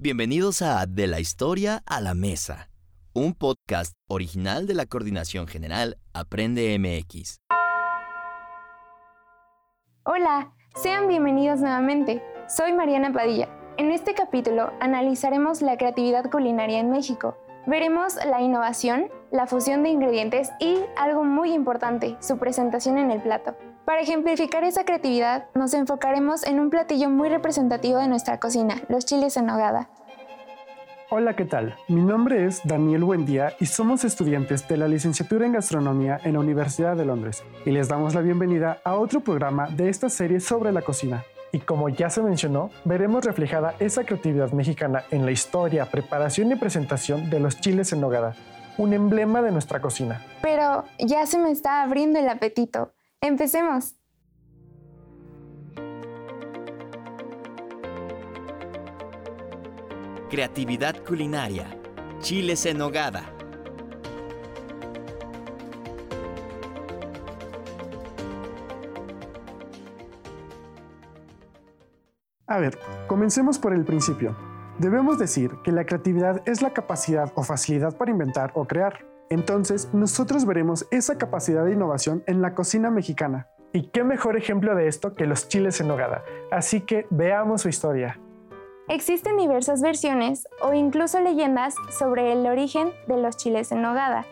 Bienvenidos a De la Historia a la Mesa, un podcast original de la Coordinación General Aprende MX. Hola, sean bienvenidos nuevamente. Soy Mariana Padilla. En este capítulo analizaremos la creatividad culinaria en México. Veremos la innovación, la fusión de ingredientes y, algo muy importante, su presentación en el plato. Para ejemplificar esa creatividad, nos enfocaremos en un platillo muy representativo de nuestra cocina, los chiles en nogada. Hola, ¿qué tal? Mi nombre es Daniel Buendía y somos estudiantes de la licenciatura en gastronomía en la Universidad de Londres y les damos la bienvenida a otro programa de esta serie sobre la cocina. Y como ya se mencionó, veremos reflejada esa creatividad mexicana en la historia, preparación y presentación de los chiles en nogada, un emblema de nuestra cocina. Pero ya se me está abriendo el apetito. Empecemos. Creatividad culinaria. Chiles en nogada. A ver, comencemos por el principio. Debemos decir que la creatividad es la capacidad o facilidad para inventar o crear. Entonces, nosotros veremos esa capacidad de innovación en la cocina mexicana. Y qué mejor ejemplo de esto que los chiles en nogada. Así que veamos su historia. Existen diversas versiones o incluso leyendas sobre el origen de los chiles en nogada.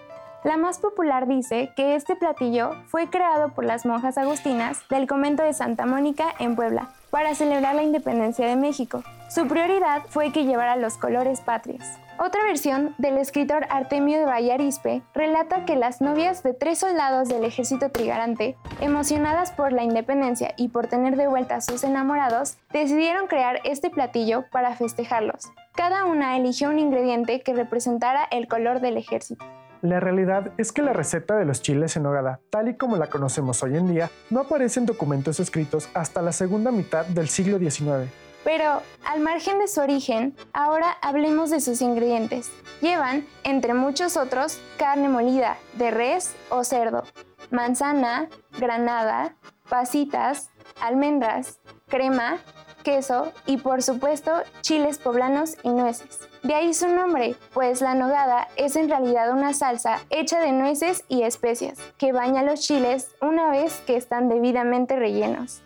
La más popular dice que este platillo fue creado por las monjas agustinas del convento de Santa Mónica en Puebla para celebrar la independencia de México. Su prioridad fue que llevara los colores patrios. Otra versión del escritor Artemio de Vallarispe relata que las novias de tres soldados del ejército trigarante, emocionadas por la independencia y por tener de vuelta a sus enamorados, decidieron crear este platillo para festejarlos. Cada una eligió un ingrediente que representara el color del ejército. La realidad es que la receta de los chiles en nogada, tal y como la conocemos hoy en día, no aparece en documentos escritos hasta la segunda mitad del siglo XIX. Pero, al margen de su origen, ahora hablemos de sus ingredientes. Llevan, entre muchos otros, carne molida, de res o cerdo, manzana, granada, pasitas, almendras, crema, queso y por supuesto chiles poblanos y nueces. De ahí su nombre, pues la nogada es en realidad una salsa hecha de nueces y especias que baña los chiles una vez que están debidamente rellenos.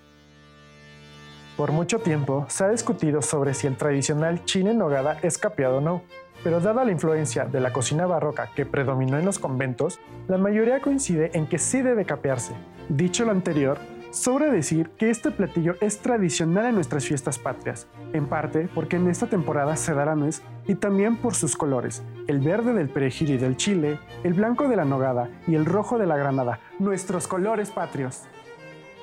Por mucho tiempo se ha discutido sobre si el tradicional chile nogada es capeado o no, pero dada la influencia de la cocina barroca que predominó en los conventos, la mayoría coincide en que sí debe capearse. Dicho lo anterior, sobra decir que este platillo es tradicional en nuestras fiestas patrias, en parte porque en esta temporada se da la nuez y también por sus colores, el verde del perejil y del chile, el blanco de la nogada y el rojo de la granada, nuestros colores patrios.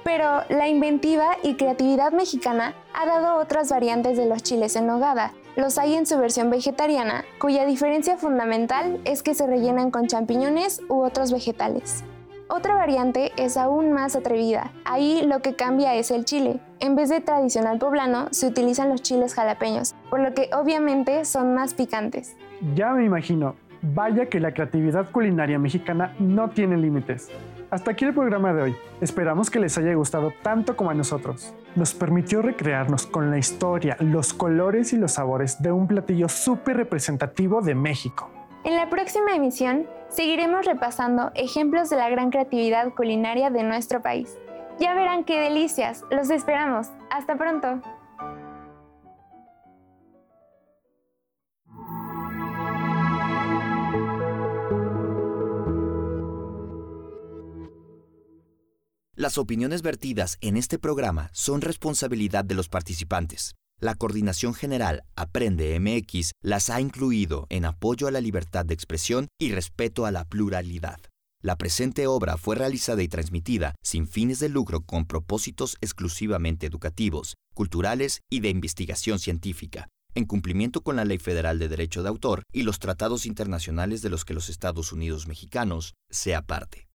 Pero la inventiva y creatividad mexicana ha dado otras variantes de los chiles en nogada. Los hay en su versión vegetariana, cuya diferencia fundamental es que se rellenan con champiñones u otros vegetales. Otra variante es aún más atrevida. Ahí lo que cambia es el chile. En vez de tradicional poblano, se utilizan los chiles jalapeños, por lo que obviamente son más picantes. Ya me imagino, vaya que la creatividad culinaria mexicana no tiene límites. Hasta aquí el programa de hoy. Esperamos que les haya gustado tanto como a nosotros. Nos permitió recrearnos con la historia, los colores y los sabores de un platillo súper representativo de México. En la próxima emisión seguiremos repasando ejemplos de la gran creatividad culinaria de nuestro país. Ya verán qué delicias. Los esperamos. Hasta pronto. Las opiniones vertidas en este programa son responsabilidad de los participantes. La Coordinación General Aprende MX las ha incluido en apoyo a la libertad de expresión y respeto a la pluralidad. La presente obra fue realizada y transmitida sin fines de lucro con propósitos exclusivamente educativos, culturales y de investigación científica, en cumplimiento con la Ley Federal de Derecho de Autor y los tratados internacionales de los que los Estados Unidos mexicanos sea parte.